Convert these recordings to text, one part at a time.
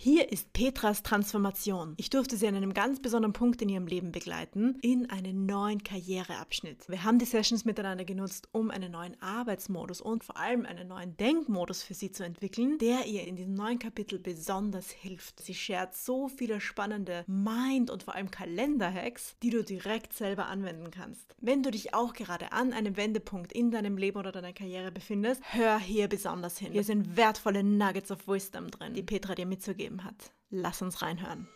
Hier ist Petras Transformation. Ich durfte sie an einem ganz besonderen Punkt in ihrem Leben begleiten, in einen neuen Karriereabschnitt. Wir haben die Sessions miteinander genutzt, um einen neuen Arbeitsmodus und vor allem einen neuen Denkmodus für sie zu entwickeln, der ihr in diesem neuen Kapitel besonders hilft. Sie shared so viele spannende Mind- und vor allem Kalender-Hacks, die du direkt selber anwenden kannst. Wenn du dich auch gerade an einem Wendepunkt in deinem Leben oder deiner Karriere befindest, hör hier besonders hin. Hier sind wertvolle Nuggets of Wisdom drin, die Petra dir mitzugeben gegeben hat. Lass uns reinhören.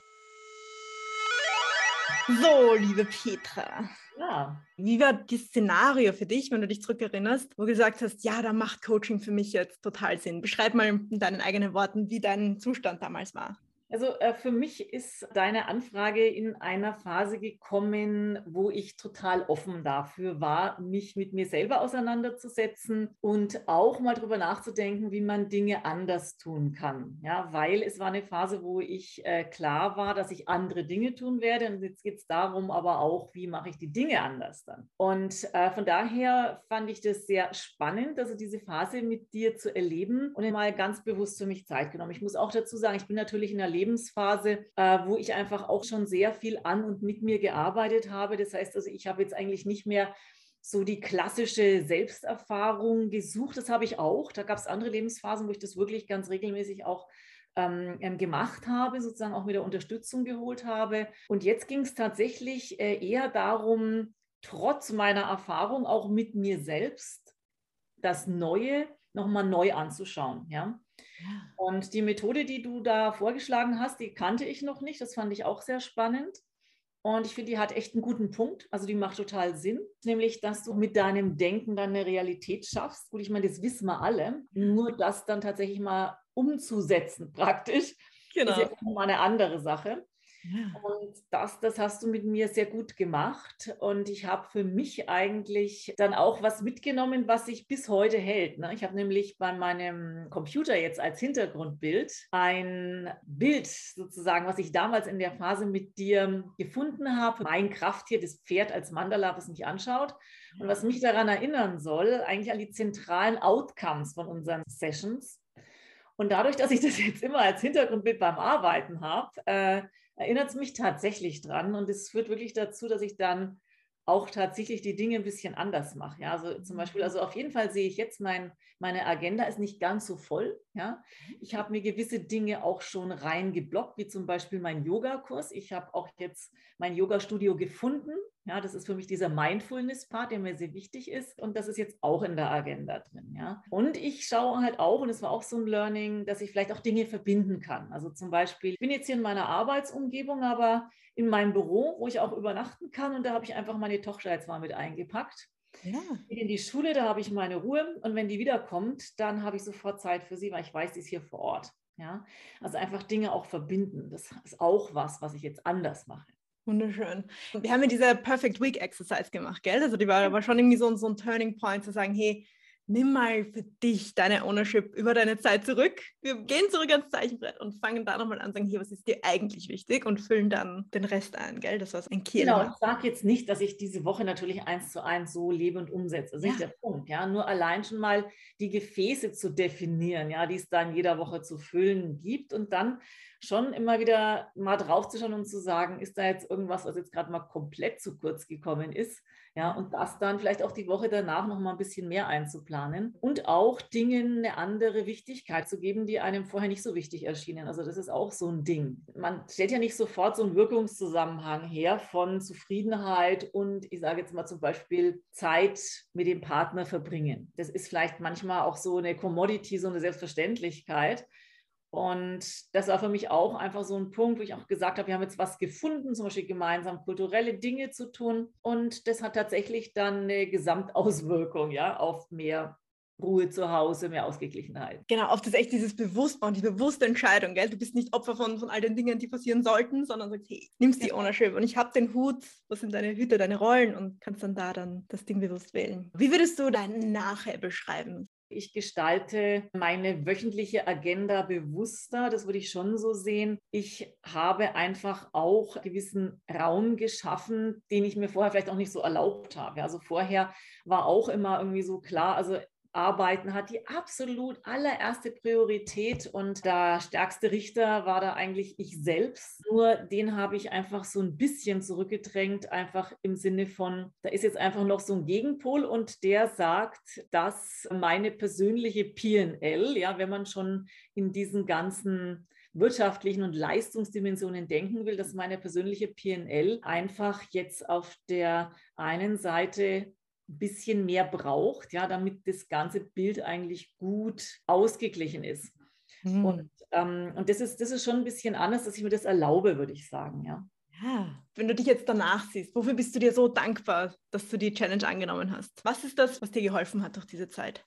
So, liebe Petra. Ja. Wie war das Szenario für dich, wenn du dich zurückerinnerst, wo du gesagt hast, ja, da macht Coaching für mich jetzt total Sinn? Beschreib mal in deinen eigenen Worten, wie dein Zustand damals war. Also äh, für mich ist deine Anfrage in einer Phase gekommen, wo ich total offen dafür war, mich mit mir selber auseinanderzusetzen und auch mal darüber nachzudenken, wie man Dinge anders tun kann. Ja, weil es war eine Phase, wo ich äh, klar war, dass ich andere Dinge tun werde. Und jetzt geht es darum, aber auch, wie mache ich die Dinge anders dann. Und äh, von daher fand ich das sehr spannend, also diese Phase mit dir zu erleben und mal ganz bewusst für mich Zeit genommen. Ich muss auch dazu sagen, ich bin natürlich in einer Lebensphase, äh, wo ich einfach auch schon sehr viel an und mit mir gearbeitet habe. Das heißt also, ich habe jetzt eigentlich nicht mehr so die klassische Selbsterfahrung gesucht. Das habe ich auch. Da gab es andere Lebensphasen, wo ich das wirklich ganz regelmäßig auch ähm, ähm gemacht habe, sozusagen auch mit der Unterstützung geholt habe. Und jetzt ging es tatsächlich äh, eher darum, trotz meiner Erfahrung auch mit mir selbst das Neue nochmal neu anzuschauen. Ja? Und die Methode, die du da vorgeschlagen hast, die kannte ich noch nicht. Das fand ich auch sehr spannend. Und ich finde, die hat echt einen guten Punkt. Also die macht total Sinn. Nämlich, dass du mit deinem Denken dann eine Realität schaffst. Gut, ich meine, das wissen wir alle. Nur das dann tatsächlich mal umzusetzen praktisch, genau. ist ja mal eine andere Sache. Ja. Und das, das hast du mit mir sehr gut gemacht. Und ich habe für mich eigentlich dann auch was mitgenommen, was sich bis heute hält. Ne? Ich habe nämlich bei meinem Computer jetzt als Hintergrundbild ein Bild sozusagen, was ich damals in der Phase mit dir gefunden habe. Mein Krafttier, das Pferd als Mandala, was mich anschaut. Und was mich daran erinnern soll, eigentlich an die zentralen Outcomes von unseren Sessions. Und dadurch, dass ich das jetzt immer als Hintergrundbild beim Arbeiten habe, äh, erinnert es mich tatsächlich dran und es führt wirklich dazu, dass ich dann auch tatsächlich die Dinge ein bisschen anders mache. Ja, also zum Beispiel, mhm. also auf jeden Fall sehe ich jetzt, mein, meine Agenda ist nicht ganz so voll. Ja, mhm. ich habe mir gewisse Dinge auch schon reingeblockt, wie zum Beispiel mein Yoga-Kurs. Ich habe auch jetzt mein Yoga-Studio gefunden. Ja, das ist für mich dieser Mindfulness-Part, der mir sehr wichtig ist. Und das ist jetzt auch in der Agenda drin. Ja, und ich schaue halt auch, und es war auch so ein Learning, dass ich vielleicht auch Dinge verbinden kann. Also zum Beispiel, ich bin jetzt hier in meiner Arbeitsumgebung, aber in meinem Büro, wo ich auch übernachten kann. Und da habe ich einfach meine Tochter jetzt mal mit eingepackt. Ja. In die Schule, da habe ich meine Ruhe. Und wenn die wiederkommt, dann habe ich sofort Zeit für sie, weil ich weiß, sie ist hier vor Ort. Ja, also einfach Dinge auch verbinden. Das ist auch was, was ich jetzt anders mache. Wunderschön. Wir haben ja diese Perfect Week Exercise gemacht, gell? Also die war aber schon irgendwie so, so ein Turning Point zu sagen, hey, nimm mal für dich deine Ownership über deine Zeit zurück. Wir gehen zurück ans Zeichenbrett und fangen da nochmal an, sagen, hier, was ist dir eigentlich wichtig und füllen dann den Rest ein, gell? Das war ein Kiel. Genau, ich sage jetzt nicht, dass ich diese Woche natürlich eins zu eins so lebe und umsetze. Das ist ja. nicht der Punkt, ja. Nur allein schon mal die Gefäße zu definieren, ja, die es dann jeder Woche zu füllen gibt und dann schon immer wieder mal draufzuschauen und zu sagen, ist da jetzt irgendwas, was jetzt gerade mal komplett zu kurz gekommen ist? Ja, und das dann vielleicht auch die Woche danach noch mal ein bisschen mehr einzuplanen und auch Dingen eine andere Wichtigkeit zu geben, die einem vorher nicht so wichtig erschienen. Also das ist auch so ein Ding. Man stellt ja nicht sofort so einen Wirkungszusammenhang her von Zufriedenheit und ich sage jetzt mal zum Beispiel Zeit mit dem Partner verbringen. Das ist vielleicht manchmal auch so eine Commodity, so eine Selbstverständlichkeit. Und das war für mich auch einfach so ein Punkt, wo ich auch gesagt habe, wir haben jetzt was gefunden, zum Beispiel gemeinsam kulturelle Dinge zu tun. Und das hat tatsächlich dann eine Gesamtauswirkung ja, auf mehr Ruhe zu Hause, mehr Ausgeglichenheit. Genau, oft ist echt dieses Bewusstmachen, die bewusste Entscheidung, gell? Du bist nicht Opfer von, von all den Dingen, die passieren sollten, sondern sagst, hey, nimmst die Ownership und ich habe den Hut, was sind deine Hüte, deine Rollen und kannst dann da dann das Ding bewusst wählen. Wie würdest du dein Nachher beschreiben? Ich gestalte meine wöchentliche Agenda bewusster, das würde ich schon so sehen. Ich habe einfach auch gewissen Raum geschaffen, den ich mir vorher vielleicht auch nicht so erlaubt habe. Also vorher war auch immer irgendwie so klar, also Arbeiten hat die absolut allererste Priorität und der stärkste Richter war da eigentlich ich selbst. Nur den habe ich einfach so ein bisschen zurückgedrängt, einfach im Sinne von, da ist jetzt einfach noch so ein Gegenpol und der sagt, dass meine persönliche PNL, ja, wenn man schon in diesen ganzen wirtschaftlichen und Leistungsdimensionen denken will, dass meine persönliche PNL einfach jetzt auf der einen Seite bisschen mehr braucht, ja, damit das ganze Bild eigentlich gut ausgeglichen ist. Mhm. Und, ähm, und das, ist, das ist schon ein bisschen anders, dass ich mir das erlaube, würde ich sagen, ja. Ja, wenn du dich jetzt danach siehst, wofür bist du dir so dankbar, dass du die Challenge angenommen hast? Was ist das, was dir geholfen hat durch diese Zeit?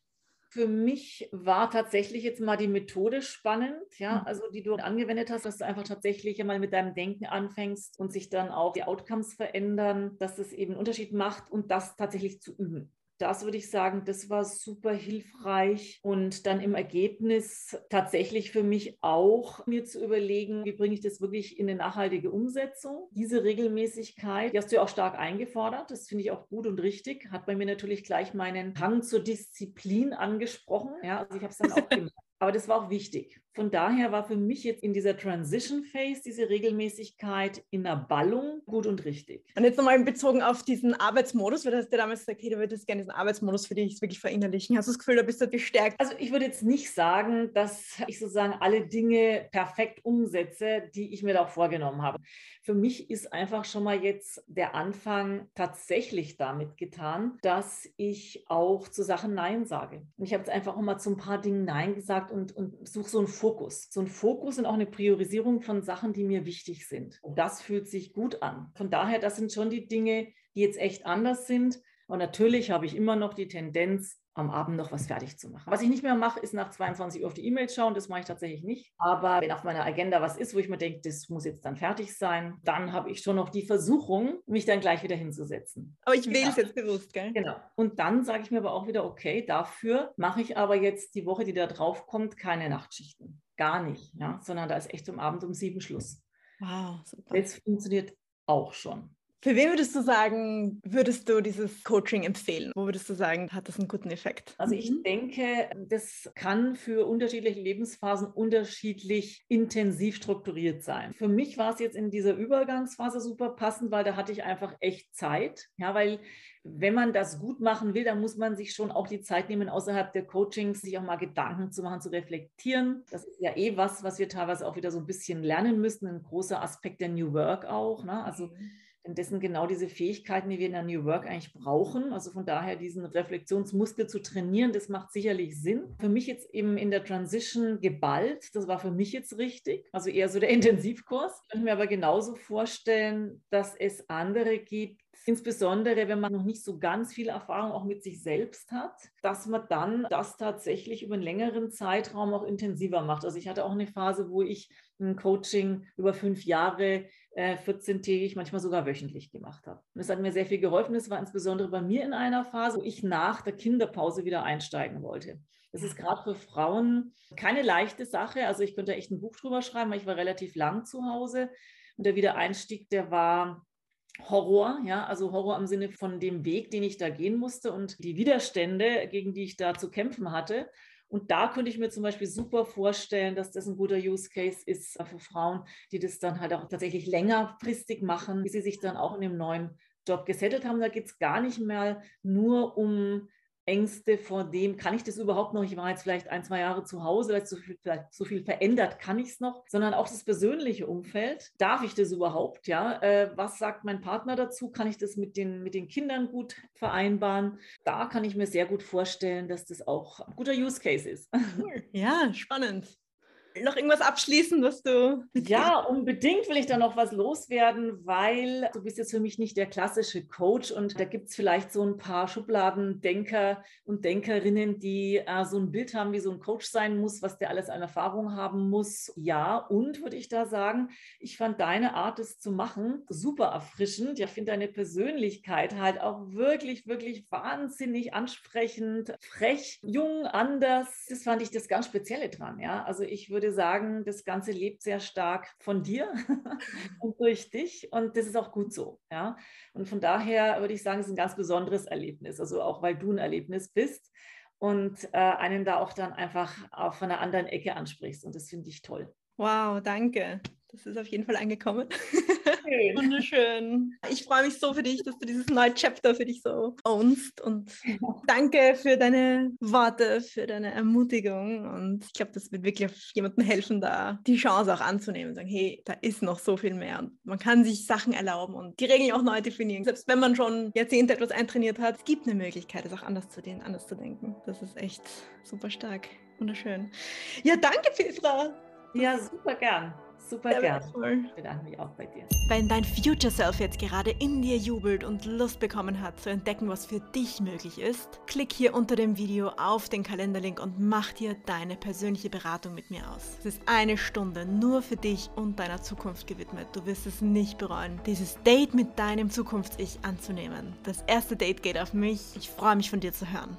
Für mich war tatsächlich jetzt mal die Methode spannend, ja, hm. also die du angewendet hast, dass du einfach tatsächlich mal mit deinem Denken anfängst und sich dann auch die Outcomes verändern, dass es eben einen Unterschied macht und das tatsächlich zu üben das würde ich sagen, das war super hilfreich und dann im Ergebnis tatsächlich für mich auch mir zu überlegen, wie bringe ich das wirklich in eine nachhaltige Umsetzung. Diese Regelmäßigkeit, die hast du ja auch stark eingefordert, das finde ich auch gut und richtig, hat bei mir natürlich gleich meinen Hang zur Disziplin angesprochen. Ja, also ich habe es dann auch gemacht. Aber das war auch wichtig. Von daher war für mich jetzt in dieser Transition Phase diese Regelmäßigkeit in der Ballung gut und richtig. Und jetzt nochmal bezogen auf diesen Arbeitsmodus, weil du hast ja damals gesagt, hey, du würdest gerne diesen Arbeitsmodus für dich wirklich verinnerlichen. Hast du das Gefühl, da bist du gestärkt? Also ich würde jetzt nicht sagen, dass ich sozusagen alle Dinge perfekt umsetze, die ich mir da auch vorgenommen habe. Für mich ist einfach schon mal jetzt der Anfang tatsächlich damit getan, dass ich auch zu Sachen Nein sage. Und ich habe jetzt einfach auch mal zu ein paar Dingen Nein gesagt und, und suche so einen Fokus. So ein Fokus und auch eine Priorisierung von Sachen, die mir wichtig sind. Und das fühlt sich gut an. Von daher, das sind schon die Dinge, die jetzt echt anders sind. Und natürlich habe ich immer noch die Tendenz, am Abend noch was fertig zu machen. Was ich nicht mehr mache, ist nach 22 Uhr auf die E-Mails schauen. Das mache ich tatsächlich nicht. Aber wenn auf meiner Agenda was ist, wo ich mir denke, das muss jetzt dann fertig sein, dann habe ich schon noch die Versuchung, mich dann gleich wieder hinzusetzen. Aber ich wähle es jetzt bewusst, gell? Genau. Und dann sage ich mir aber auch wieder, okay, dafür mache ich aber jetzt die Woche, die da drauf kommt, keine Nachtschichten. Gar nicht, ja, sondern da ist echt um Abend um sieben Schluss. Wow, super. Das funktioniert auch schon. Für wen würdest du sagen, würdest du dieses Coaching empfehlen? Wo würdest du sagen, hat das einen guten Effekt? Also ich mhm. denke, das kann für unterschiedliche Lebensphasen unterschiedlich intensiv strukturiert sein. Für mich war es jetzt in dieser Übergangsphase super passend, weil da hatte ich einfach echt Zeit. Ja, weil wenn man das gut machen will, dann muss man sich schon auch die Zeit nehmen, außerhalb der Coachings sich auch mal Gedanken zu machen, zu reflektieren. Das ist ja eh was, was wir teilweise auch wieder so ein bisschen lernen müssen. Ein großer Aspekt der New Work auch. Ne? Also mhm denn das sind genau diese Fähigkeiten, die wir in der New Work eigentlich brauchen. Also von daher diesen Reflexionsmuskel zu trainieren, das macht sicherlich Sinn. Für mich jetzt eben in der Transition geballt, das war für mich jetzt richtig. Also eher so der Intensivkurs. Ich könnte mir aber genauso vorstellen, dass es andere gibt, insbesondere wenn man noch nicht so ganz viel Erfahrung auch mit sich selbst hat, dass man dann das tatsächlich über einen längeren Zeitraum auch intensiver macht. Also ich hatte auch eine Phase, wo ich ein Coaching über fünf Jahre äh, 14-tägig, manchmal sogar wöchentlich gemacht habe. Und es hat mir sehr viel geholfen. Das war insbesondere bei mir in einer Phase, wo ich nach der Kinderpause wieder einsteigen wollte. Das ist gerade für Frauen keine leichte Sache. Also ich könnte echt ein Buch drüber schreiben, weil ich war relativ lang zu Hause. Und der Wiedereinstieg, der war Horror, ja, also Horror im Sinne von dem Weg, den ich da gehen musste und die Widerstände, gegen die ich da zu kämpfen hatte. Und da könnte ich mir zum Beispiel super vorstellen, dass das ein guter Use Case ist für Frauen, die das dann halt auch tatsächlich längerfristig machen, bis sie sich dann auch in dem neuen Job gesettelt haben. Da geht es gar nicht mehr nur um Ängste vor dem, kann ich das überhaupt noch? Ich war jetzt vielleicht ein, zwei Jahre zu Hause, vielleicht so viel, vielleicht so viel verändert kann ich es noch, sondern auch das persönliche Umfeld. Darf ich das überhaupt? Ja, äh, was sagt mein Partner dazu? Kann ich das mit den, mit den Kindern gut vereinbaren? Da kann ich mir sehr gut vorstellen, dass das auch ein guter Use Case ist. Ja, spannend noch irgendwas abschließen, was du. Ja, unbedingt will ich da noch was loswerden, weil du bist jetzt für mich nicht der klassische Coach und da gibt es vielleicht so ein paar Schubladendenker und Denkerinnen, die äh, so ein Bild haben, wie so ein Coach sein muss, was der alles an Erfahrung haben muss. Ja, und würde ich da sagen, ich fand deine Art, es zu machen, super erfrischend. Ich finde deine Persönlichkeit halt auch wirklich, wirklich wahnsinnig ansprechend, frech, jung, anders. Das fand ich das ganz Spezielle dran. Ja, also ich würde würde sagen, das Ganze lebt sehr stark von dir und durch dich und das ist auch gut so. Ja? Und von daher würde ich sagen, es ist ein ganz besonderes Erlebnis, also auch weil du ein Erlebnis bist und äh, einen da auch dann einfach auch von einer anderen Ecke ansprichst und das finde ich toll. Wow, danke. Das ist auf jeden Fall angekommen. Schön. Wunderschön. Ich freue mich so für dich, dass du dieses neue Chapter für dich so ownst. Und danke für deine Worte, für deine Ermutigung. Und ich glaube, das wird wirklich jemandem helfen, da die Chance auch anzunehmen. Sagen, hey, da ist noch so viel mehr. Und man kann sich Sachen erlauben und die Regeln auch neu definieren. Selbst wenn man schon Jahrzehnte etwas eintrainiert hat, es gibt eine Möglichkeit, es auch anders zu sehen, anders zu denken. Das ist echt super stark. Wunderschön. Ja, danke, Petra. Ja, super gern. Super ja, gern. Ich bedanke mich auch bei dir. Wenn dein Future Self jetzt gerade in dir jubelt und Lust bekommen hat zu entdecken, was für dich möglich ist, klick hier unter dem Video auf den Kalenderlink und mach dir deine persönliche Beratung mit mir aus. Es ist eine Stunde nur für dich und deiner Zukunft gewidmet. Du wirst es nicht bereuen, dieses Date mit deinem Zukunfts-Ich anzunehmen. Das erste Date geht auf mich. Ich freue mich von dir zu hören.